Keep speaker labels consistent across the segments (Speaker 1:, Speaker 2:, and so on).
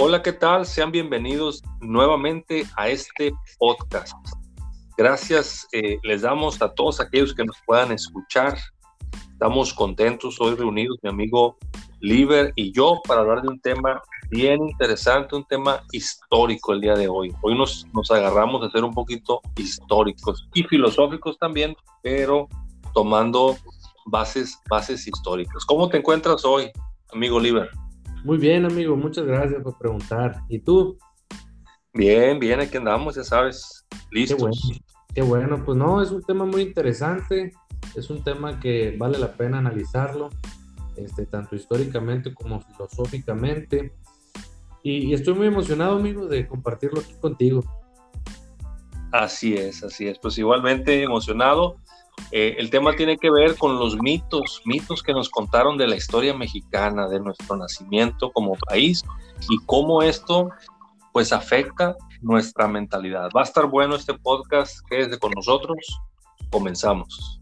Speaker 1: Hola, ¿qué tal? Sean bienvenidos nuevamente a este podcast. Gracias eh, les damos a todos aquellos que nos puedan escuchar. Estamos contentos hoy reunidos, mi amigo Liber y yo, para hablar de un tema bien interesante, un tema histórico el día de hoy. Hoy nos, nos agarramos de ser un poquito históricos y filosóficos también, pero tomando bases, bases históricas. ¿Cómo te encuentras hoy, amigo Liber?
Speaker 2: Muy bien, amigo, muchas gracias por preguntar. ¿Y tú?
Speaker 1: Bien, bien, aquí andamos, ya sabes, listos.
Speaker 2: Qué bueno, pues no, es un tema muy interesante, es un tema que vale la pena analizarlo, este, tanto históricamente como filosóficamente. Y, estoy muy emocionado, amigo, de compartirlo aquí contigo.
Speaker 1: Así es, así es. Pues igualmente emocionado. Eh, el tema tiene que ver con los mitos, mitos que nos contaron de la historia mexicana, de nuestro nacimiento como país y cómo esto pues afecta nuestra mentalidad. Va a estar bueno este podcast, quédese con nosotros, comenzamos.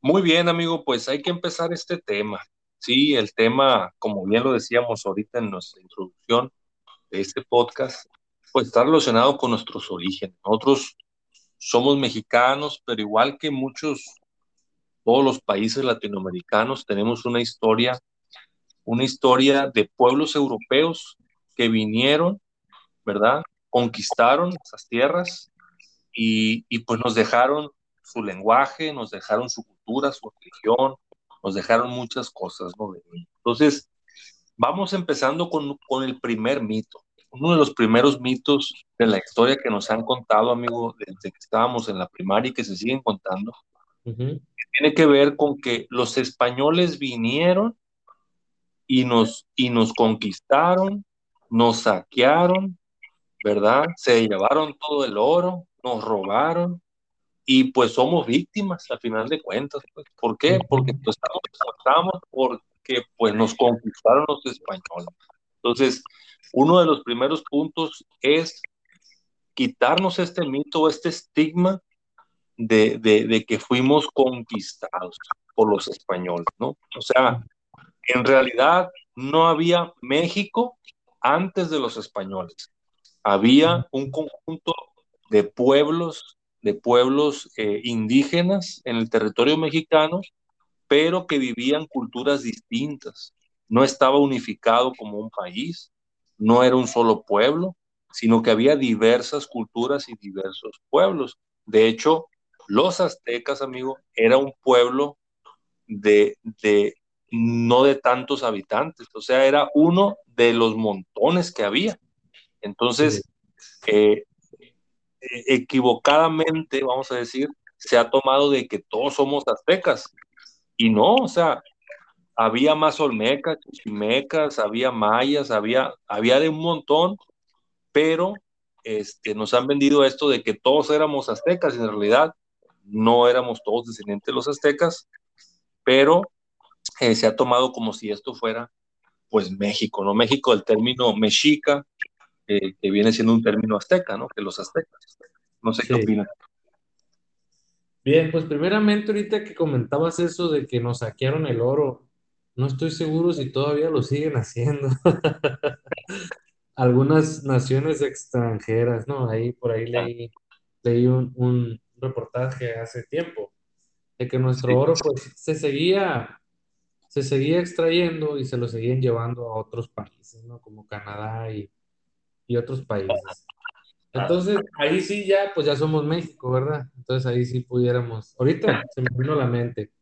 Speaker 1: Muy bien, amigo, pues hay que empezar este tema. Sí, el tema, como bien lo decíamos ahorita en nuestra introducción de este podcast, pues está relacionado con nuestros orígenes. Nosotros somos mexicanos, pero igual que muchos, todos los países latinoamericanos, tenemos una historia, una historia de pueblos europeos que vinieron, ¿verdad? Conquistaron esas tierras y, y pues nos dejaron su lenguaje, nos dejaron su cultura, su religión, nos dejaron muchas cosas. Entonces, vamos empezando con, con el primer mito uno de los primeros mitos de la historia que nos han contado, amigo, desde que estábamos en la primaria y que se siguen contando, tiene que ver con que los españoles vinieron y nos, y nos conquistaron, nos saquearon, ¿verdad? Se llevaron todo el oro, nos robaron y pues somos víctimas al final de cuentas. Pues. ¿Por qué? Porque pues, estamos, estamos porque pues nos conquistaron los españoles. Entonces, uno de los primeros puntos es quitarnos este mito, este estigma de, que fuimos conquistados por los españoles, ¿no? O sea, en realidad no había México antes de los españoles. Había un conjunto de pueblos, de pueblos eh, indígenas en el territorio mexicano, pero que vivían culturas distintas. No estaba unificado como un país no era un solo pueblo, sino que había diversas culturas y diversos pueblos. De hecho, los aztecas, amigo, era un pueblo de, de no de tantos habitantes, o sea, era uno de los montones que había. Entonces, eh, equivocadamente, vamos a decir, se ha tomado de que todos somos aztecas. Y no, o sea, había más olmecas, chichimecas, había mayas, había, había de un montón, pero este, nos han vendido esto de que todos éramos aztecas, y en realidad no éramos todos descendientes de los aztecas, pero eh, se ha tomado como si esto fuera pues México, ¿no? México, el término mexica, eh, que viene siendo un término azteca, ¿no? Que los aztecas. No sé qué opinas.
Speaker 2: Bien, pues primeramente ahorita que comentabas eso de que nos saquearon el oro, no estoy seguro si todavía lo siguen haciendo. Algunas naciones extranjeras, ¿no? Ahí por ahí leí, leí un, reportaje hace tiempo de que nuestro oro pues se seguía se seguía extrayendo y se lo seguían llevando a otros países, ¿no? Como Canadá y, y otros países. Entonces, ahí sí ya, pues ya somos México, ¿verdad? Entonces ahí sí pudiéramos, ahorita se me vino a la mente,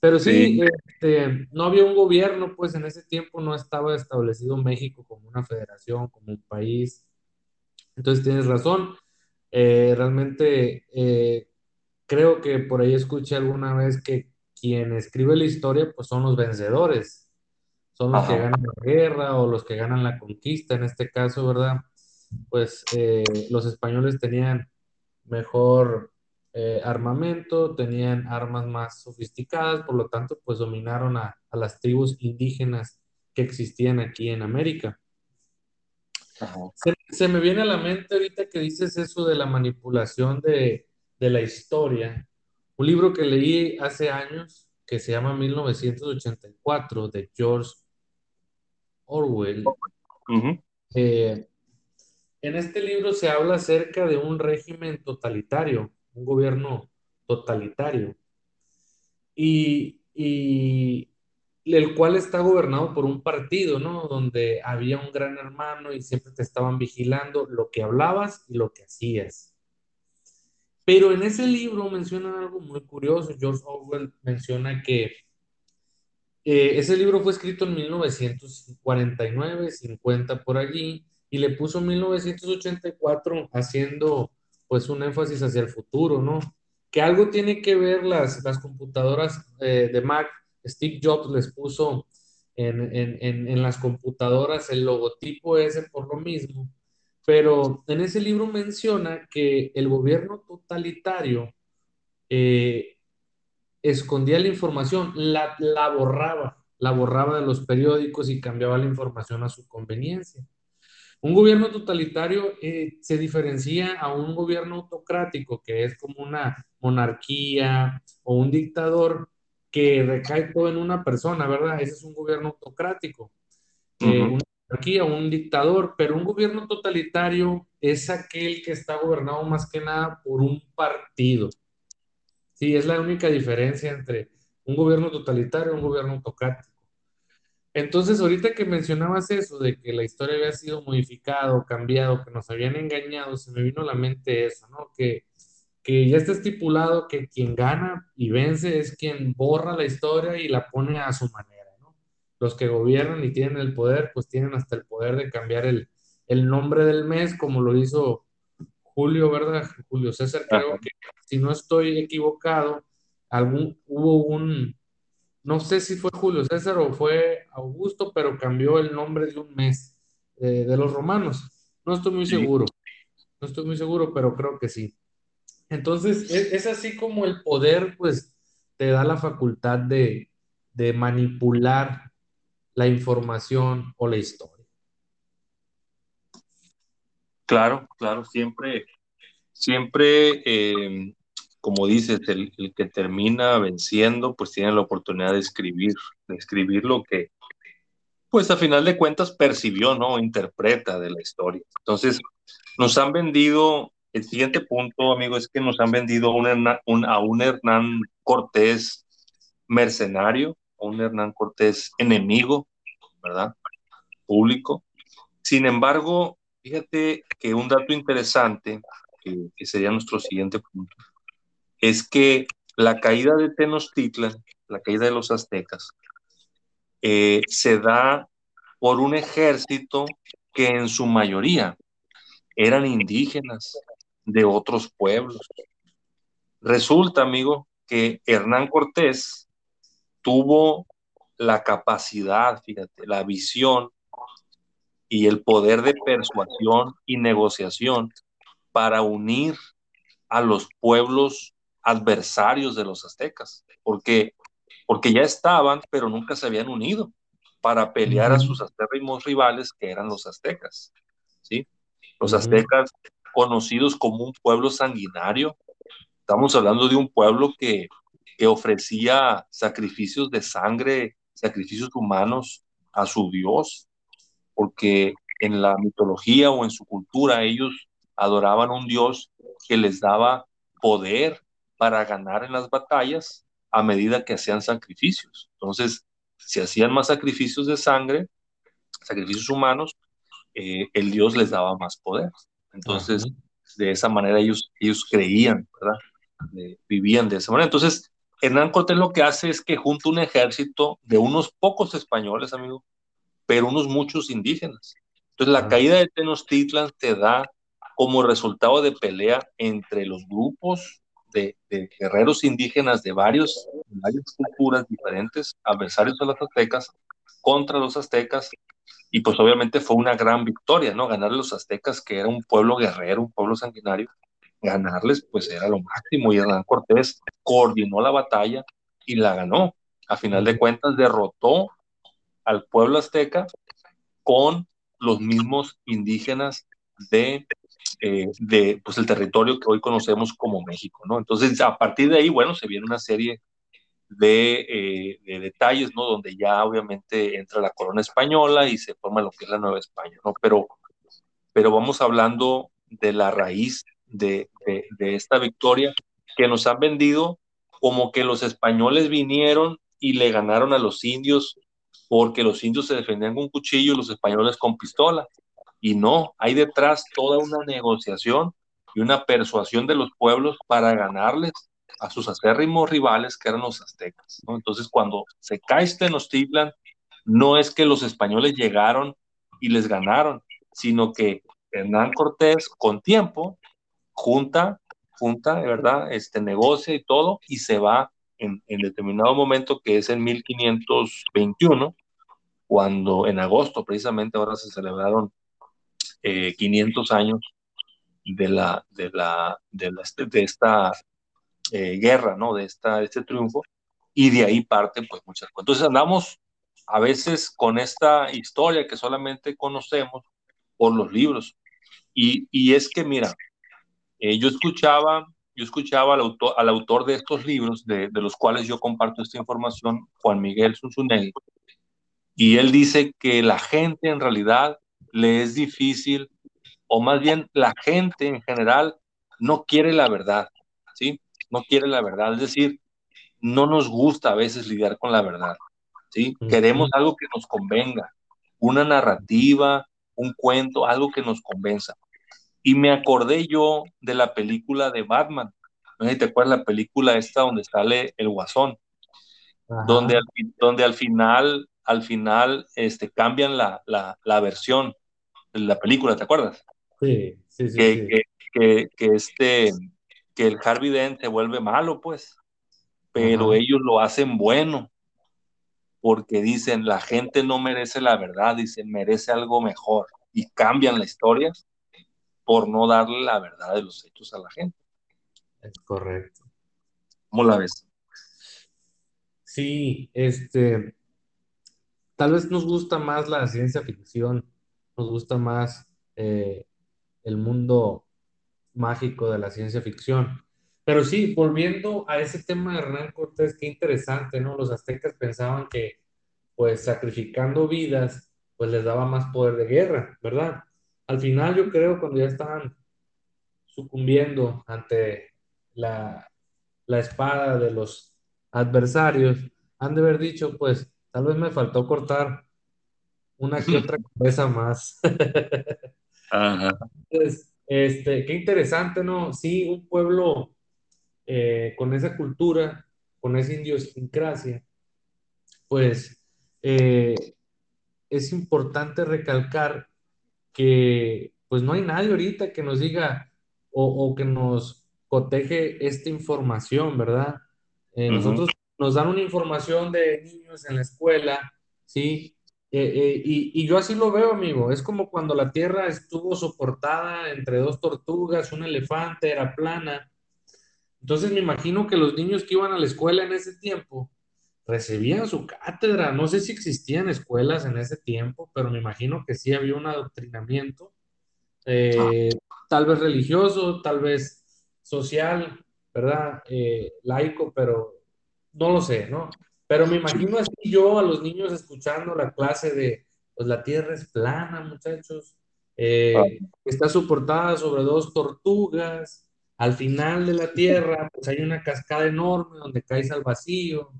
Speaker 2: pero sí, Este, no había un gobierno, pues en ese tiempo no estaba establecido México como una federación, como un país. Entonces tienes razón. Eh, realmente eh, creo que por ahí escuché alguna vez que quien escribe la historia, pues son los vencedores. Son los que ganan la guerra o los que ganan la conquista, en este caso, ¿verdad? Pues eh, los españoles tenían mejor eh, armamento, tenían armas más sofisticadas, por lo tanto, pues dominaron a, las tribus indígenas que existían aquí en América. Se, me viene a la mente ahorita que dices eso de la manipulación de, la historia. Un libro que leí hace años que se llama 1984 de George Orwell. Eh, en este libro se habla acerca de un régimen totalitario, un gobierno totalitario, y, el cual está gobernado por un partido, ¿no? Donde había un gran hermano y siempre te estaban vigilando lo que hablabas y lo que hacías. Pero en ese libro mencionan algo muy curioso. George Orwell menciona que eh, ese libro fue escrito en 1949, 50 por allí, y le puso 1984 haciendo pues un énfasis hacia el futuro, ¿no? Que algo tiene que ver las, las computadoras eh, de Mac. Steve Jobs les puso en, en, en, las computadoras el logotipo ese por lo mismo pero en ese libro menciona que el gobierno totalitario eh, escondía la información, la, la borraba, la borraba de los periódicos y cambiaba la información a su conveniencia. Un gobierno totalitario eh, se diferencia a un gobierno autocrático, que es como una monarquía o un dictador que recae todo en una persona, ¿verdad? Ese es un gobierno autocrático. Eh, aquí a un dictador, pero un gobierno totalitario es aquel que está gobernado más que nada por un partido. Sí, es la única diferencia entre un gobierno totalitario y un gobierno autocrático. Entonces, ahorita que mencionabas eso, de que la historia había sido modificada cambiado, que nos habían engañado, se me vino a la mente eso, ¿no? Que, que ya está estipulado que quien gana y vence es quien borra la historia y la pone a su manera los que gobiernan y tienen el poder, pues tienen hasta el poder de cambiar el, nombre del mes, como lo hizo Julio, ¿verdad? Julio César, creo que, si no estoy equivocado, algún, hubo un, no sé si fue Julio César o fue Augusto, pero cambió el nombre de un mes eh, de los romanos. No estoy muy seguro, no estoy muy seguro, pero creo que sí. Entonces, es, es así como el poder, pues, te da la facultad de, de manipular la información o la historia.
Speaker 1: Claro, claro, siempre, siempre, eh, como dices, el, que termina venciendo, pues tiene la oportunidad de escribir, de escribir lo que, pues a final de cuentas percibió, ¿no? Interpreta de la historia. Entonces, nos han vendido, el siguiente punto, amigo, es que nos han vendido a un Hernán Cortés mercenario, un Hernán Cortés enemigo, ¿verdad? Público. Sin embargo, fíjate que un dato interesante, que, sería nuestro siguiente punto, es que la caída de Tenochtitlan, la caída de los aztecas, eh, se da por un ejército que en su mayoría eran indígenas de otros pueblos. Resulta, amigo, que Hernán Cortés tuvo la capacidad, fíjate, la visión y el poder de persuasión y negociación para unir a los pueblos adversarios de los aztecas, porque, porque ya estaban, pero nunca se habían unido para pelear a sus acérrimos rivales, que eran los aztecas. ¿sí? Los aztecas, conocidos como un pueblo sanguinario, estamos hablando de un pueblo que, que ofrecía sacrificios de sangre sacrificios humanos a su Dios, porque en la mitología o en su cultura ellos adoraban a un Dios que les daba poder para ganar en las batallas a medida que hacían sacrificios. Entonces, si hacían más sacrificios de sangre, sacrificios humanos, eh, el Dios les daba más poder. Entonces, de esa manera ellos, ellos creían, ¿verdad? vivían de esa manera. Entonces, Hernán Cortés lo que hace es que junta un ejército de unos pocos españoles, amigo, pero unos muchos indígenas. Entonces, la caída de Tenochtitlan te da como resultado de pelea entre los grupos de, guerreros indígenas de varios, varias culturas diferentes, adversarios de las aztecas, contra los aztecas, y pues obviamente fue una gran victoria, ¿no? Ganar a los aztecas, que era un pueblo guerrero, un pueblo sanguinario, ganarles pues era lo máximo y Hernán Cortés coordinó la batalla y la ganó. A final de cuentas derrotó al pueblo azteca con los mismos indígenas de, eh, de pues, el territorio que hoy conocemos como México, ¿no? Entonces, a partir de ahí, bueno, se viene una serie de, de, detalles, ¿no? Donde ya obviamente entra la corona española y se forma lo que es la Nueva España, ¿no? Pero, pero vamos hablando de la raíz de, de, esta victoria que nos han vendido como que los españoles vinieron y le ganaron a los indios porque los indios se defendían con cuchillo y los españoles con pistola. Y no, hay detrás toda una negociación y una persuasión de los pueblos para ganarles a sus acérrimos rivales que eran los aztecas. Entonces, cuando se cae Tenochtitlan, no es que los españoles llegaron y les ganaron, sino que Hernán Cortés, con tiempo, junta, junta, de verdad, este, negocia y todo, y se va en, en, determinado momento, que es en 1521, cuando en agosto, precisamente ahora se celebraron 500 eh, años de la, de la, de, de esta eh, guerra, ¿no? De, esta, este triunfo, y de ahí parten pues muchas cosas. Entonces andamos a veces con esta historia que solamente conocemos por los libros. Y, y es que, mira, eh, yo escuchaba, yo escuchaba al autor, al autor de estos libros, de, de, los cuales yo comparto esta información, Juan Miguel Zunzunegui, y él dice que la gente en realidad le es difícil, o más bien la gente en general no quiere la verdad, ¿sí? No quiere la verdad, es decir, no nos gusta a veces lidiar con la verdad, ¿sí? Queremos algo que nos convenga, una narrativa, un cuento, algo que nos convenza. Y me acordé yo de la película de Batman. No sé si te acuerdas la película esta donde sale el guasón, donde al, donde al final, al final este, cambian la, la, la versión la película, ¿te acuerdas?
Speaker 2: Sí, sí, sí.
Speaker 1: Que, Que, que, este, que el Harvey Dent se vuelve malo, pues, pero ellos lo hacen bueno, porque dicen, la gente no merece la verdad, dicen, merece algo mejor, y cambian la historia por no darle la verdad de los hechos a la gente.
Speaker 2: Es correcto.
Speaker 1: ¿Cómo la ves?
Speaker 2: Sí, este, tal vez nos gusta más la ciencia ficción, nos gusta más eh, el mundo mágico de la ciencia ficción. Pero sí, volviendo a ese tema de Hernán Cortés, qué interesante, ¿no? Los aztecas pensaban que, pues, sacrificando vidas, pues les daba más poder de guerra, ¿verdad? al final yo creo cuando ya estaban sucumbiendo ante la, espada de los adversarios, han de haber dicho, pues tal vez me faltó cortar una que otra cabeza más. Entonces, este, qué interesante, ¿no? Sí, un pueblo eh, con esa cultura, con esa idiosincrasia, pues eh, es importante recalcar que pues no hay nadie ahorita que nos diga o, que nos coteje esta información, ¿verdad? Eh, nosotros nos dan una información de niños en la escuela, ¿sí? Eh, eh, y, yo así lo veo, amigo. Es como cuando la Tierra estuvo soportada entre dos tortugas, un elefante, era plana. Entonces me imagino que los niños que iban a la escuela en ese tiempo, recibían su cátedra. No sé si existían escuelas en ese tiempo, pero me imagino que sí había un adoctrinamiento, eh, tal vez religioso, tal vez social, ¿verdad? Laico, pero no lo sé, ¿no? Pero me imagino así yo a los niños escuchando la clase de, pues la tierra es plana, muchachos, eh, está soportada sobre dos tortugas, al final de la tierra, pues hay una cascada enorme donde caes al vacío,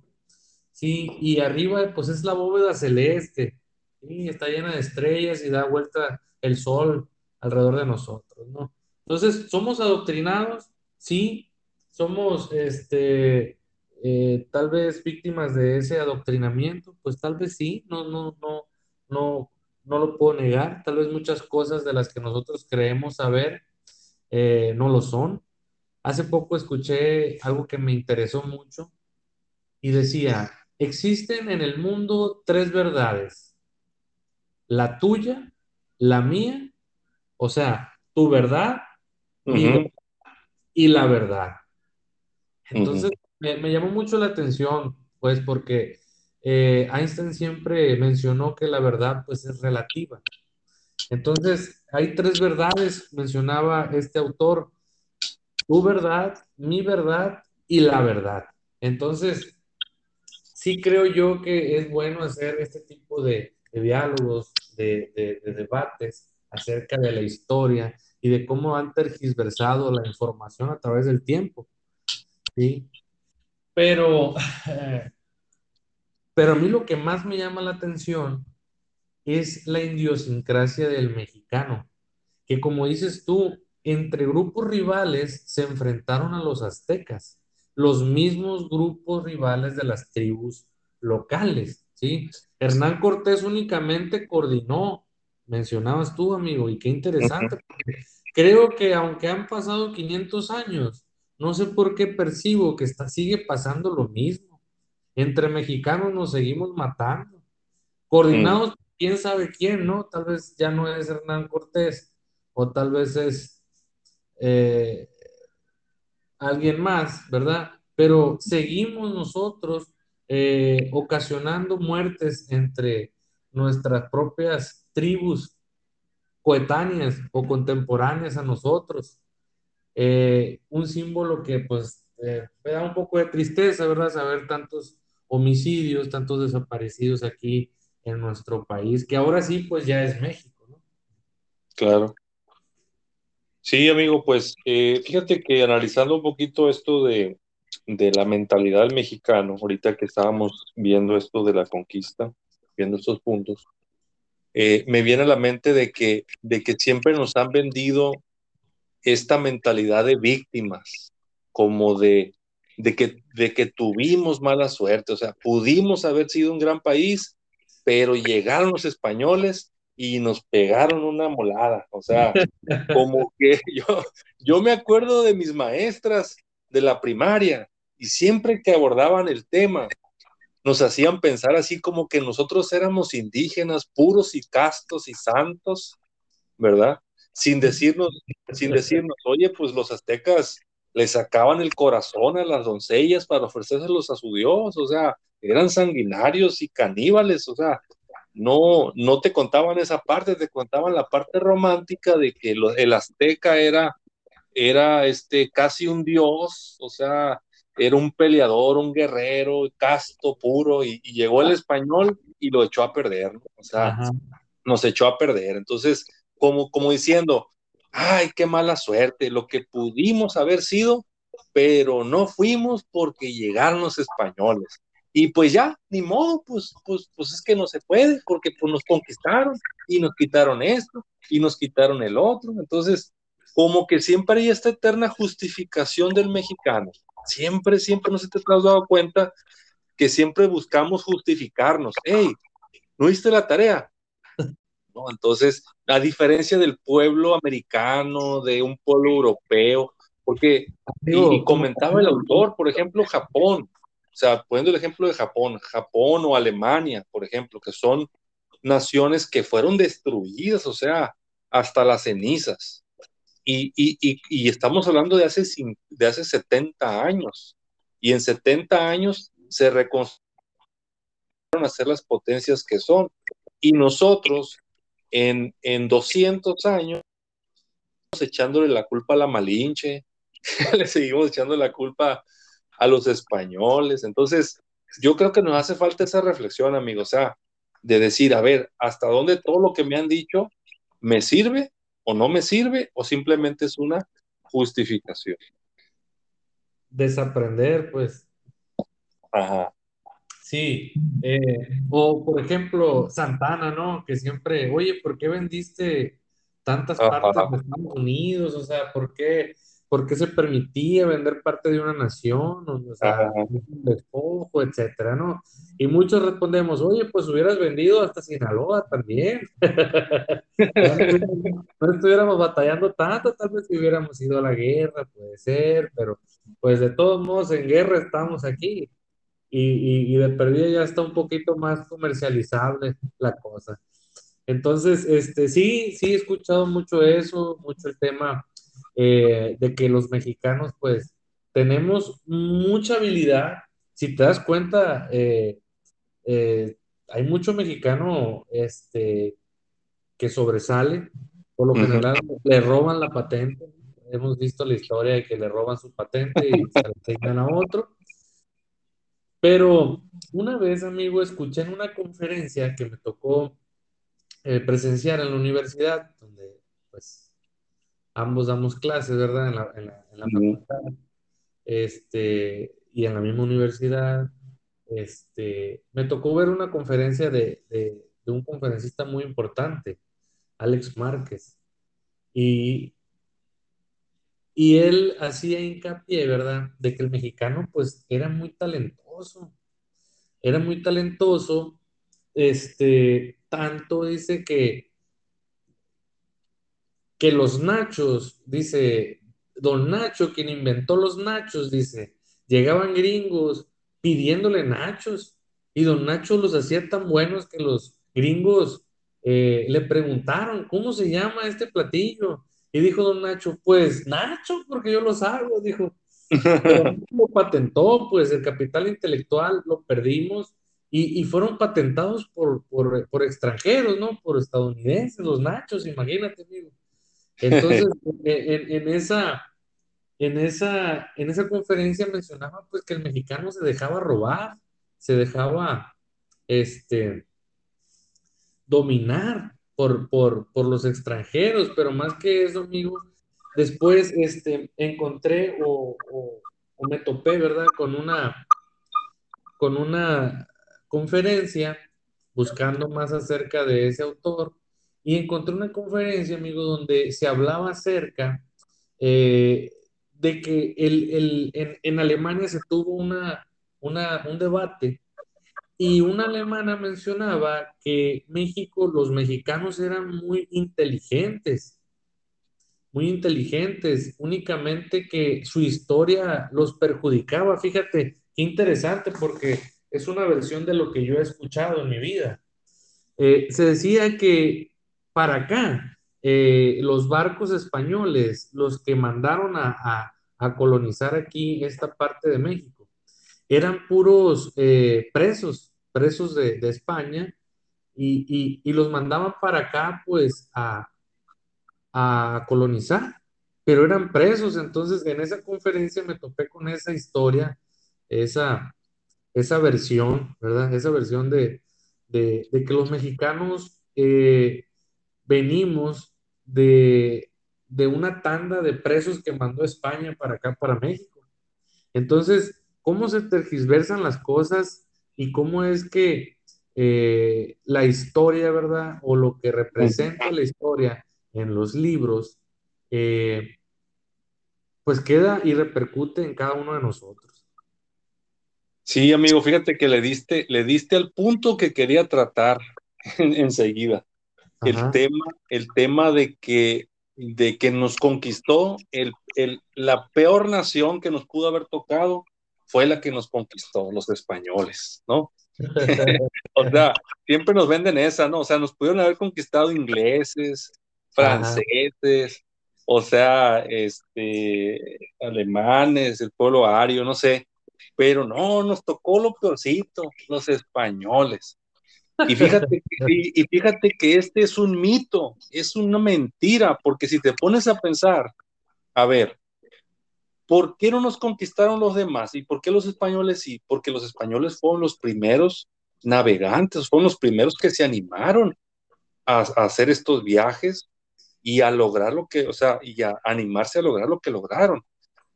Speaker 2: Sí, y arriba pues es la bóveda celeste, y está llena de estrellas y da vuelta el sol alrededor de nosotros, ¿no? Entonces, ¿somos adoctrinados? Sí, somos, este, eh, tal vez víctimas de ese adoctrinamiento, pues tal vez sí, no, no, no, no, no lo puedo negar, tal vez muchas cosas de las que nosotros creemos saber eh, no lo son. Hace poco escuché algo que me interesó mucho y decía, Existen en el mundo tres verdades. La tuya, la mía, o sea, tu verdad, y la verdad. Entonces, me, llamó mucho la atención, pues, porque eh, Einstein siempre mencionó que la verdad, pues, es relativa. Entonces, hay tres verdades, mencionaba este autor, tu verdad, mi verdad y la verdad. Entonces, sí creo yo que es bueno hacer este tipo de, diálogos, de, de, debates acerca de la historia y de cómo han tergiversado la información a través del tiempo. ¿sí? Pero, pero a mí lo que más me llama la atención es la idiosincrasia del mexicano, que como dices tú, entre grupos rivales se enfrentaron a los aztecas, los mismos grupos rivales de las tribus locales, ¿sí? Hernán Cortés únicamente coordinó, mencionabas tú, amigo, y qué interesante. Creo que aunque han pasado 500 años, no sé por qué percibo que está, sigue pasando lo mismo. Entre mexicanos nos seguimos matando. Coordinados, mm. quién sabe quién, ¿no? Tal vez ya no es Hernán Cortés, o tal vez es eh, alguien más, ¿verdad? Pero seguimos nosotros eh, ocasionando muertes entre nuestras propias tribus coetáneas o contemporáneas a nosotros. Eh, un símbolo que pues me da un poco de tristeza, ¿verdad? Saber tantos homicidios, tantos desaparecidos aquí en nuestro país, que ahora sí pues ya es México, ¿no?
Speaker 1: Claro. Sí, amigo, pues eh, fíjate que analizando un poquito esto de, la mentalidad del mexicano, ahorita que estábamos viendo esto de la conquista, viendo estos puntos, eh, me viene a la mente de que, de que siempre nos han vendido esta mentalidad de víctimas, como de, de, que, de que tuvimos mala suerte, o sea, pudimos haber sido un gran país, pero llegaron los españoles y nos pegaron una molada. O sea, como que yo, yo me acuerdo de mis maestras de la primaria y siempre que abordaban el tema, nos hacían pensar así como que nosotros éramos indígenas puros y castos y santos, ¿verdad? Sin decirnos, sin decirnos, oye, pues los aztecas le sacaban el corazón a las doncellas para ofrecérselos a su dios, o sea, eran sanguinarios y caníbales, o sea, no, no te contaban esa parte, te contaban la parte romántica de que el azteca era, era este, casi un dios, o sea, era un peleador, un guerrero, casto, puro, y, llegó el español y lo echó a perder, o sea, nos echó a perder. Entonces, como, como diciendo, ay, qué mala suerte, lo que pudimos haber sido, pero no fuimos porque llegaron los españoles. Y pues ya, ni modo, pues, pues, pues es que no se puede, porque pues nos conquistaron y nos quitaron esto y nos quitaron el otro. Entonces, como que siempre hay esta eterna justificación del mexicano. Siempre, siempre, no se te has dado cuenta que siempre buscamos justificarnos. Hey, ¿no hiciste la tarea? ¿No? Entonces, a diferencia del pueblo americano, de un pueblo europeo, porque, y comentaba el autor, por ejemplo, Japón, o sea, poniendo el ejemplo de Japón, Japón o Alemania, por ejemplo, que son naciones que fueron destruidas, o sea, hasta las cenizas. Y, y, y, estamos hablando de hace, de hace 70 años. Y en 70 años se reconstruyeron a ser las potencias que son. Y nosotros, en, en 200 años, echándole la culpa a la Malinche, le seguimos echando la culpa a los españoles. Entonces, yo creo que nos hace falta esa reflexión, amigo, o sea, de decir, a ver, hasta dónde todo lo que me han dicho me sirve o no me sirve o simplemente es una justificación.
Speaker 2: Desaprender, pues.
Speaker 1: Ajá.
Speaker 2: Sí, eh, o por ejemplo, Santana, ¿no? Que siempre, oye, ¿por qué vendiste tantas partes de Estados Unidos? O sea, ¿por qué? ¿por qué se permitía vender parte de una nación? O sea, un despojo, etcétera, ¿no? Y muchos respondemos, oye, pues hubieras vendido hasta Sinaloa también. no, estuviéramos batallando tanto, tal vez si hubiéramos ido a la guerra, puede ser, pero pues de todos modos en guerra estamos aquí. Y, y, y de perdida ya está un poquito más comercializable la cosa. Entonces, este, sí, sí he escuchado mucho eso, mucho el tema eh, de que los mexicanos pues tenemos mucha habilidad. Si te das cuenta, eh, eh, hay mucho mexicano este, que sobresale, por lo general le roban la patente. Hemos visto la historia de que le roban su patente y se la asignan a otro. Pero una vez, amigo, escuché en una conferencia que me tocó eh, presenciar en la universidad, donde pues ambos damos clases, ¿verdad? En la, en la, en la facultad, este, y en la misma universidad, este, me tocó ver una conferencia de, de, de un conferencista muy importante, Alex Márquez, y, y él hacía hincapié, ¿verdad?, de que el mexicano pues era muy talentoso, era muy talentoso, este, tanto dice que, que los nachos, dice, don Nacho, quien inventó los nachos, dice, llegaban gringos pidiéndole nachos y don Nacho los hacía tan buenos que los gringos eh, le preguntaron, ¿cómo se llama este platillo? Y dijo don Nacho, pues Nacho, porque yo los hago, dijo. Pero lo patentó, pues el capital intelectual lo perdimos y, y fueron patentados por, por, por, extranjeros, ¿no? Por estadounidenses, los nachos, imagínate, amigo. Entonces, en, en, esa, en, esa, en esa conferencia mencionaba pues que el mexicano se dejaba robar, se dejaba este, dominar por, por, por los extranjeros, pero más que eso, amigo, después este, encontré o, o, me topé, ¿verdad? Con una, con una conferencia buscando más acerca de ese autor y encontré una conferencia, amigo, donde se hablaba acerca eh, de que el, el, en, en, Alemania se tuvo una, una, un debate y una alemana mencionaba que México, los mexicanos eran muy inteligentes, muy inteligentes, únicamente que su historia los perjudicaba. Fíjate, qué interesante porque es una versión de lo que yo he escuchado en mi vida. Eh, se decía que para acá, eh, los barcos españoles, los que mandaron a, colonizar aquí esta parte de México, eran puros eh, presos, presos de, España, y, y, los mandaban para acá, pues, a, colonizar, pero eran presos. Entonces, en esa conferencia me topé con esa historia, esa, esa versión, ¿verdad? Esa versión de, de, de que los mexicanos eh, venimos de, de, una tanda de presos que mandó España para acá, para México. Entonces, ¿cómo se tergiversan las cosas y cómo es que eh, la historia, ¿verdad? O lo que representa la historia en los libros, eh, pues queda y repercute en cada uno de nosotros.
Speaker 1: Sí, amigo, fíjate que le diste, le diste al punto que quería tratar enseguida. En el tema, el tema de que, de que nos conquistó, el, el, la peor nación que nos pudo haber tocado fue la que nos conquistó, los españoles, ¿no? o sea, siempre nos venden esa, ¿no? O sea, nos pudieron haber conquistado ingleses, franceses, Ajá. o sea, este, alemanes, el pueblo ario, no sé, pero no, nos tocó lo peorcito, los españoles. Y fíjate, y fíjate que este es un mito, es una mentira, porque si te pones a pensar, a ver, ¿por qué no nos conquistaron los demás? ¿Y por qué los españoles sí? Porque los españoles fueron los primeros navegantes, fueron los primeros que se animaron a, a hacer estos viajes y a lograr lo que, o sea, y a animarse a lograr lo que lograron,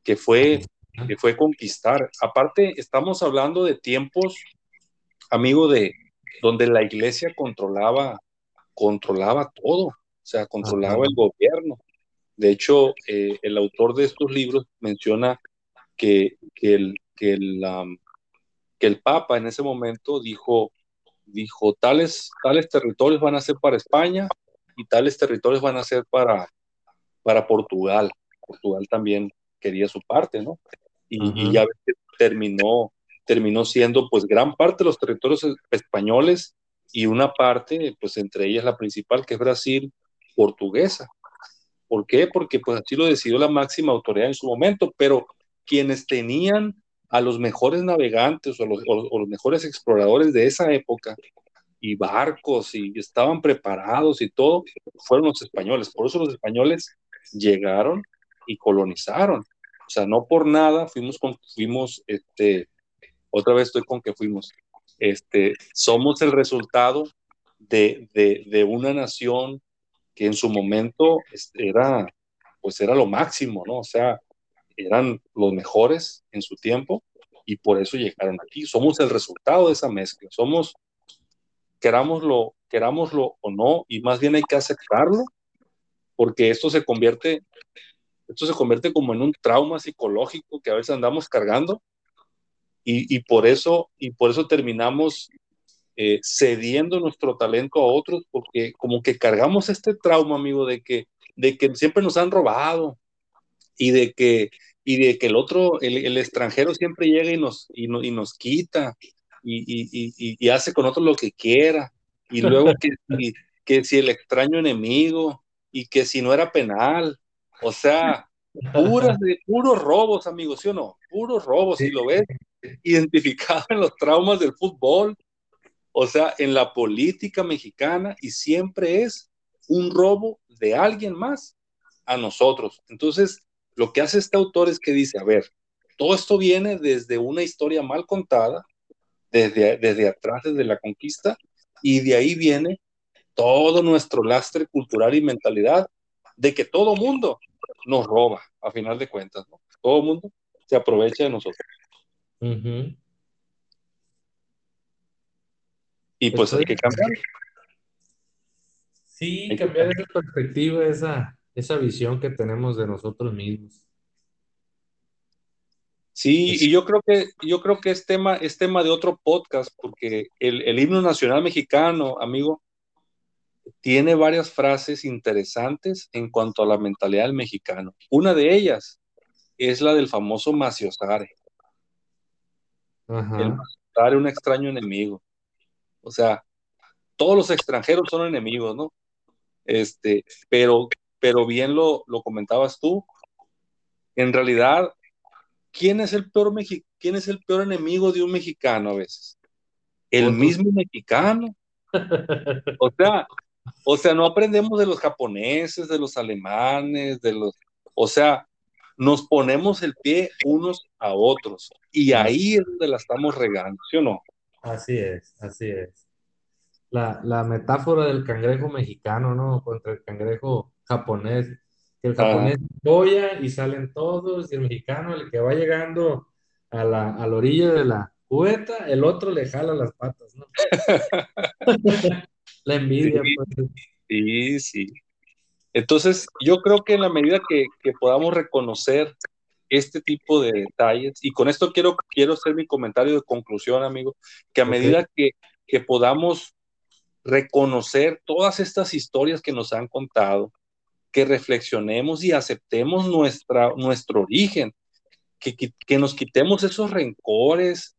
Speaker 1: que fue, que fue conquistar. Aparte, estamos hablando de tiempos, amigo, de donde la iglesia controlaba, controlaba todo, o sea, controlaba Ajá. el gobierno. De hecho, eh, el autor de estos libros menciona que, que, el, que, el, um, que el Papa en ese momento dijo, dijo tales, tales territorios van a ser para España y tales territorios van a ser para, para Portugal. Portugal también quería su parte, ¿no? Y, uh -huh. y ya terminó, terminó siendo pues gran parte de los territorios españoles y una parte, pues entre ellas la principal, que es Brasil, portuguesa. ¿Por qué? Porque pues así lo decidió la máxima autoridad en su momento, pero quienes tenían a los mejores navegantes o los, o, los mejores exploradores de esa época y barcos y estaban preparados y todo, fueron los españoles. Por eso los españoles llegaron y colonizaron. O sea, no por nada fuimos, fuimos este, otra vez estoy con que fuimos. Este, somos el resultado de, de, de una nación que en su momento este, era, pues era lo máximo, ¿no? O sea, eran los mejores en su tiempo y por eso llegaron aquí. Somos el resultado de esa mezcla. Somos, querámoslo, querámoslo o no, y más bien hay que aceptarlo, porque esto se convierte, esto se convierte como en un trauma psicológico que a veces andamos cargando y, y por eso, y por eso terminamos eh, cediendo nuestro talento a otros, porque como que cargamos este trauma, amigo, de que, de que siempre nos han robado y de que, y de que el otro, el, el extranjero siempre llega y nos, y, no, y nos quita y, y, y, hace con otro lo que quiera. Y luego que, que si el extraño enemigo y que si no era penal, o sea, puras puros robos, amigos, ¿sí o no? Puros robos, si lo ves identificado en los traumas del fútbol, o sea, en la política mexicana y siempre es un robo de alguien más a nosotros. Entonces, lo que hace este autor es que dice, a ver, todo esto viene desde una historia mal contada, desde, desde atrás, desde la conquista, y de ahí viene todo nuestro lastre cultural y mentalidad de que todo mundo nos roba, a final de cuentas, ¿no? Todo mundo se aprovecha de nosotros. Uh Y pues hay que cambiar.
Speaker 2: Sí, cambiar esa perspectiva, esa, esa visión que tenemos de nosotros mismos.
Speaker 1: Sí, y yo creo que yo creo que es tema, es tema de otro podcast, porque el, el himno nacional mexicano, amigo, tiene varias frases interesantes en cuanto a la mentalidad del mexicano. Una de ellas es la del famoso Maciosare. Ajá. El Maciosare, un extraño enemigo. O sea, todos los extranjeros son enemigos, ¿no? Este, pero, pero bien lo, lo comentabas tú. En realidad, ¿quién es el peor quién es el peor enemigo de un mexicano a veces? El mismo mexicano. O sea, o sea, no aprendemos de los japoneses, de los alemanes, de los, o sea, nos ponemos el pie unos a otros y ahí es donde la estamos regando, ¿sí o no?
Speaker 2: Así es, así es. La, la metáfora del cangrejo mexicano, ¿no? Contra el cangrejo japonés. Que el japonés boya y salen todos, y el mexicano, el que va llegando a la, a la orilla de la cubeta, el otro le jala las patas, ¿no? la envidia.
Speaker 1: Sí, pues. sí, sí. Entonces, yo creo que en la medida que, que podamos reconocer este tipo de detalles. Y con esto quiero, quiero hacer mi comentario de conclusión, amigo, que a medida que, que podamos reconocer todas estas historias que nos han contado, que reflexionemos y aceptemos nuestra, nuestro origen, que, que, que, nos quitemos esos rencores,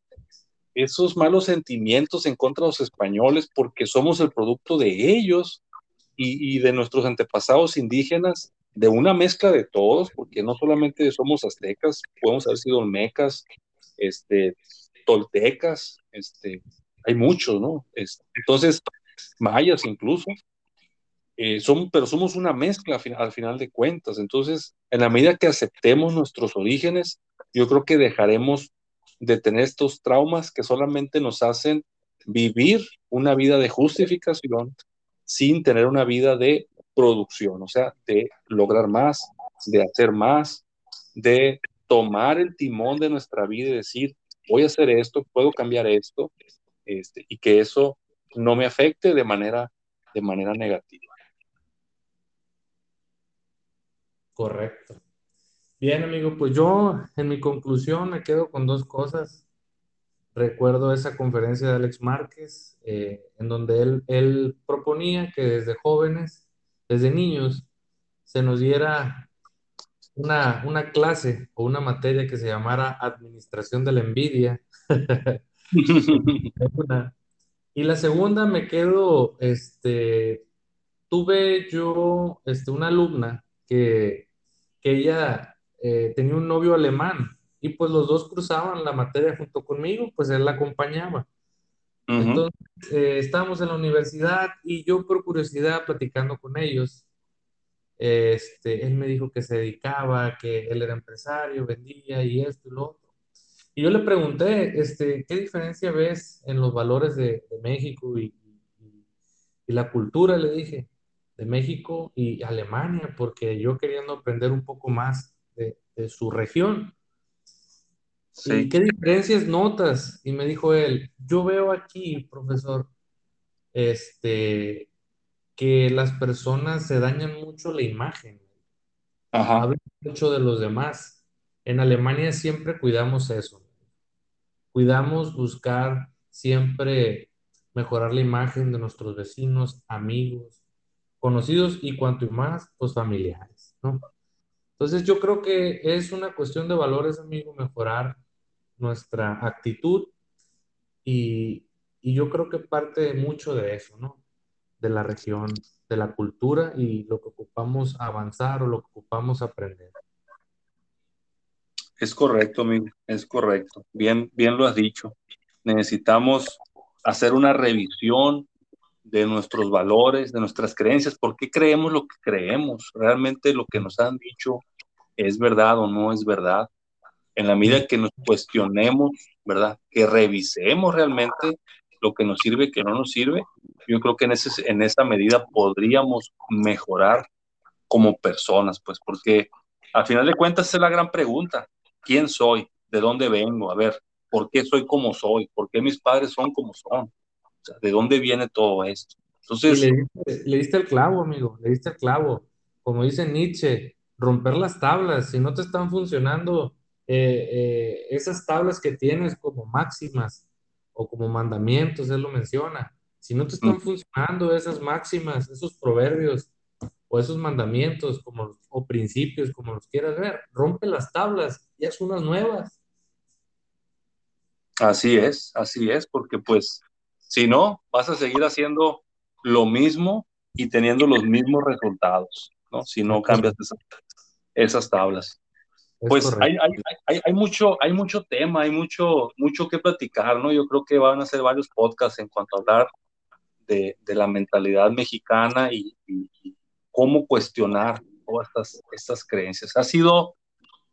Speaker 1: esos malos sentimientos en contra de los españoles, porque somos el producto de ellos y, y de nuestros antepasados indígenas de una mezcla de todos, porque no solamente somos aztecas, podemos haber sido olmecas, este, toltecas, este, hay muchos, ¿no? Entonces, mayas incluso, eh, son, pero somos una mezcla al final de cuentas. Entonces, en la medida que aceptemos nuestros orígenes, yo creo que dejaremos de tener estos traumas que solamente nos hacen vivir una vida de justificación sin tener una vida de producción, o sea, de lograr más, de hacer más, de tomar el timón de nuestra vida y decir, voy a hacer esto, puedo cambiar esto, este, y que eso no me afecte de manera, de manera negativa.
Speaker 2: Correcto. Bien, amigo, pues yo en mi conclusión me quedo con dos cosas. Recuerdo esa conferencia de Alex Márquez, eh, en donde él, él proponía que desde jóvenes desde niños se nos diera una, una clase o una materia que se llamara Administración de la Envidia. y la segunda me quedo, este, tuve yo este, una alumna que, que ella eh, tenía un novio alemán y pues los dos cruzaban la materia junto conmigo, pues él la acompañaba. Entonces, eh, estábamos en la universidad y yo por curiosidad platicando con ellos, este, él me dijo que se dedicaba, que él era empresario, vendía y esto y lo otro. Y yo le pregunté, este, ¿qué diferencia ves en los valores de, México y, la cultura? Le dije, de México y Alemania, porque yo queriendo aprender un poco más de su región. ¿Y
Speaker 1: Sí,
Speaker 2: qué diferencias notas? Y me dijo él, yo veo aquí, profesor, este, que las personas se dañan mucho la imagen,
Speaker 1: ajá,
Speaker 2: hablan mucho de los demás. En Alemania siempre cuidamos eso. Cuidamos buscar siempre mejorar la imagen de nuestros vecinos, amigos, conocidos y cuanto más, pues familiares, ¿no? Entonces yo creo que es una cuestión de valores, amigo, mejorar nuestra actitud y, y yo creo que parte mucho de eso, ¿no? De la región, de la cultura y lo que ocupamos avanzar o lo que ocupamos aprender.
Speaker 1: es correcto, amigo, es correcto. Bien, bien lo has dicho. Necesitamos hacer una revisión de nuestros valores, de nuestras creencias, por qué creemos lo que creemos, realmente lo que nos han dicho es verdad o no es verdad. En la medida que nos cuestionemos, ¿verdad? Que revisemos realmente lo que nos sirve que no nos sirve, yo creo que en, ese, en esa medida podríamos mejorar como personas, pues, porque al final de cuentas es la gran pregunta. ¿Quién soy? ¿De dónde vengo? A ver, ¿por qué soy como soy? ¿Por qué mis padres son como son? O sea, ¿de dónde viene todo esto?
Speaker 2: Le
Speaker 1: Entonces,
Speaker 2: diste, le diste el clavo, amigo, le diste el clavo. Como dice Nietzsche, romper las tablas. Si no te están funcionando eh, eh, esas tablas que tienes como máximas o como mandamientos, él lo menciona. Si no te
Speaker 1: mm,
Speaker 2: están funcionando esas máximas, esos proverbios o esos mandamientos como, o principios, como los quieras ver, rompe las tablas y haz unas nuevas.
Speaker 1: así es, así es, porque pues si no, vas a seguir haciendo lo mismo y teniendo los mismos resultados, ¿no? Si no cambias esas, esas tablas.
Speaker 2: Es
Speaker 1: Pues hay, hay, hay, mucho, hay mucho tema, hay mucho, mucho que platicar, ¿no? Yo creo que van a ser varios podcasts en cuanto a hablar de, de la mentalidad mexicana y, y, y, cómo cuestionar todas estas, estas creencias. Ha sido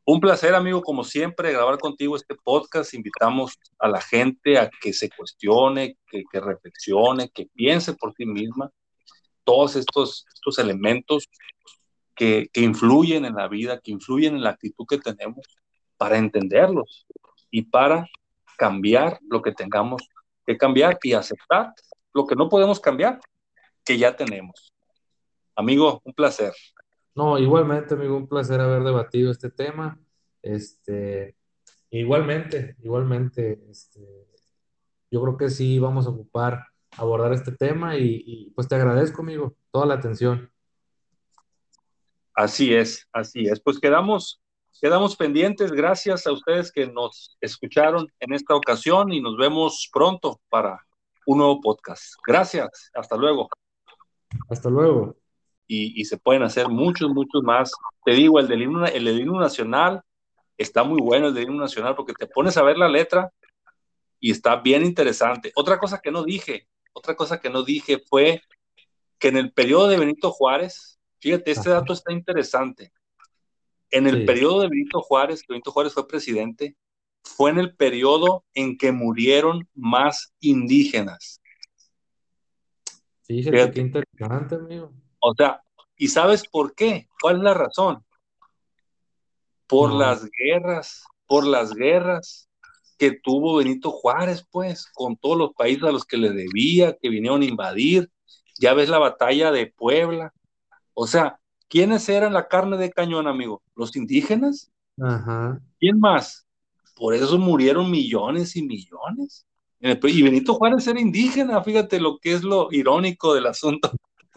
Speaker 1: un placer, amigo, como siempre, grabar contigo este podcast. Invitamos a la gente a que se cuestione, que, que reflexione, que piense por sí misma todos estos, estos elementos que, influyen en la vida, que influyen en la actitud que tenemos para entenderlos y para cambiar lo que tengamos que cambiar y aceptar lo que no podemos cambiar, que ya tenemos. Amigo, un placer.
Speaker 2: No, igualmente, amigo, un placer haber debatido este tema. Este, igualmente, igualmente, este, yo creo que sí vamos a ocupar abordar este tema y, y pues te agradezco, amigo, toda la atención.
Speaker 1: Así es, así es. Pues quedamos, quedamos pendientes. Gracias a ustedes que nos escucharon en esta ocasión y nos vemos pronto para un nuevo podcast. Gracias. Hasta luego.
Speaker 2: Hasta luego.
Speaker 1: Y, y se pueden hacer muchos, muchos más. Te digo, el del, himno, el del himno nacional está muy bueno, el del himno nacional, porque te pones a ver la letra y está bien interesante. Otra cosa que no dije, otra cosa que no dije fue que en el periodo de Benito Juárez, Fíjate, este dato está interesante. En el sí. periodo de Benito Juárez, que Benito Juárez fue presidente, fue en el periodo en que murieron más indígenas.
Speaker 2: Fíjate, Fíjate. qué interesante, amigo.
Speaker 1: O sea, ¿y sabes por qué? ¿Cuál es la razón? Por no. las guerras, por las guerras que tuvo Benito Juárez, pues, con todos los países a los que le debía, que vinieron a invadir. Ya ves la batalla de Puebla, o sea, ¿quiénes eran la carne de cañón, amigo? ¿Los indígenas?
Speaker 2: Ajá.
Speaker 1: ¿Quién más? Por eso murieron millones y millones. Y Benito Juárez era indígena, fíjate lo que es lo irónico del asunto.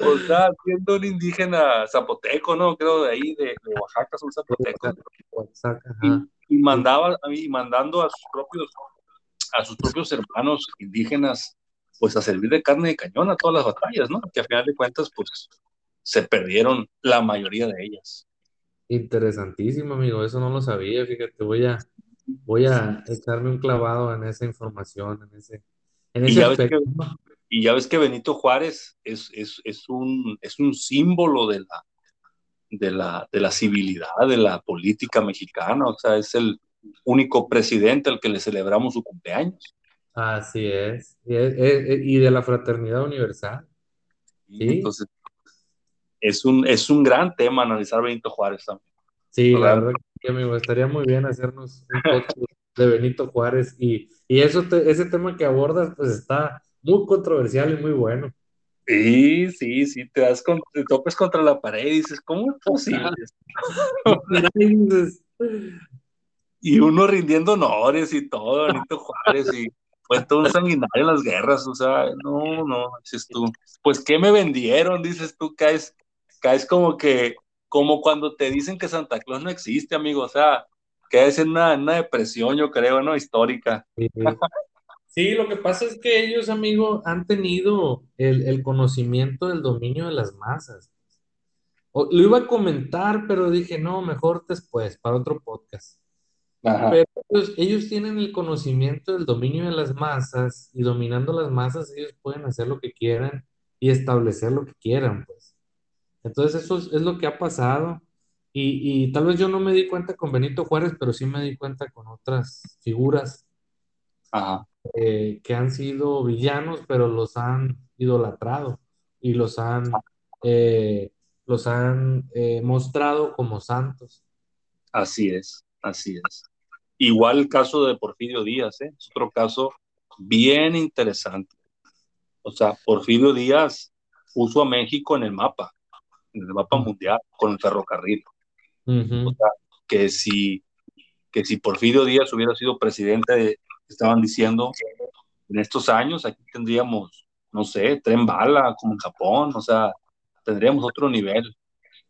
Speaker 1: o sea, siendo un indígena zapoteco, ¿no? Creo de ahí, de, de Oaxaca, son zapotecos.
Speaker 2: Oaxaca,
Speaker 1: y, y, mandaba, y mandando a sus propios, a sus propios hermanos indígenas pues a servir de carne de cañón a todas las batallas, ¿no? Que a final de cuentas, pues se perdieron la mayoría de ellas.
Speaker 2: Interesantísimo, amigo, eso no lo sabía, fíjate, voy a, voy a echarme un clavado en esa información, en ese, en ese
Speaker 1: y, ya
Speaker 2: aspecto.
Speaker 1: ves que, y ya ves que Benito Juárez es, es, es, un, es un símbolo de la, de la, de la civilidad, de la política mexicana, o sea, es el único presidente al que le celebramos su cumpleaños.
Speaker 2: Así es. Y, y de la fraternidad universal.
Speaker 1: ¿Sí? Entonces, es un, es un gran tema analizar Benito Juárez también.
Speaker 2: Sí, la verdad que amigo, estaría muy bien hacernos un podcast de Benito Juárez y, y eso ese tema que abordas pues está muy controversial y muy bueno.
Speaker 1: Sí, sí, sí, te das con, te topes contra la pared y dices, ¿cómo es posible? y uno rindiendo honores y todo, Benito Juárez, y fue todo un sanguinario en las guerras, o sea, no, no, dices tú, pues ¿qué me vendieron? Dices tú, caes, caes como que, como cuando te dicen que Santa Claus no existe, amigo, o sea, caes en una, una depresión, yo creo, ¿no? Histórica.
Speaker 2: Sí. lo que pasa es que ellos, amigo, han tenido el, el conocimiento del dominio de las masas. lo iba a comentar, pero dije, no, mejor después, para otro podcast. Pero ellos, tienen el conocimiento del dominio de las masas y dominando las masas ellos pueden hacer lo que quieran y establecer lo que quieran, pues. Entonces eso es, lo que ha pasado y, tal vez yo no me di cuenta con Benito Juárez, pero sí me di cuenta con otras figuras eh, que han sido villanos, pero los han idolatrado y los han, eh, los han eh, mostrado como santos.
Speaker 1: Así es, así es. Igual el caso de Porfirio Díaz, ¿eh? es otro caso bien interesante. O sea, Porfirio Díaz puso a México en el mapa, en el mapa mundial, con el ferrocarril. O sea, que si, que si Porfirio Díaz hubiera sido presidente, estaban diciendo, en estos años aquí tendríamos, no sé, tren bala, como en Japón, o sea, tendríamos otro nivel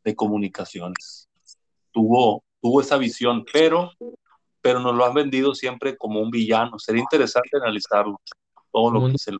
Speaker 1: de comunicaciones. Tuvo, tuvo esa visión, pero pero nos lo han vendido siempre como un villano. Sería interesante analizarlo, todo lo que se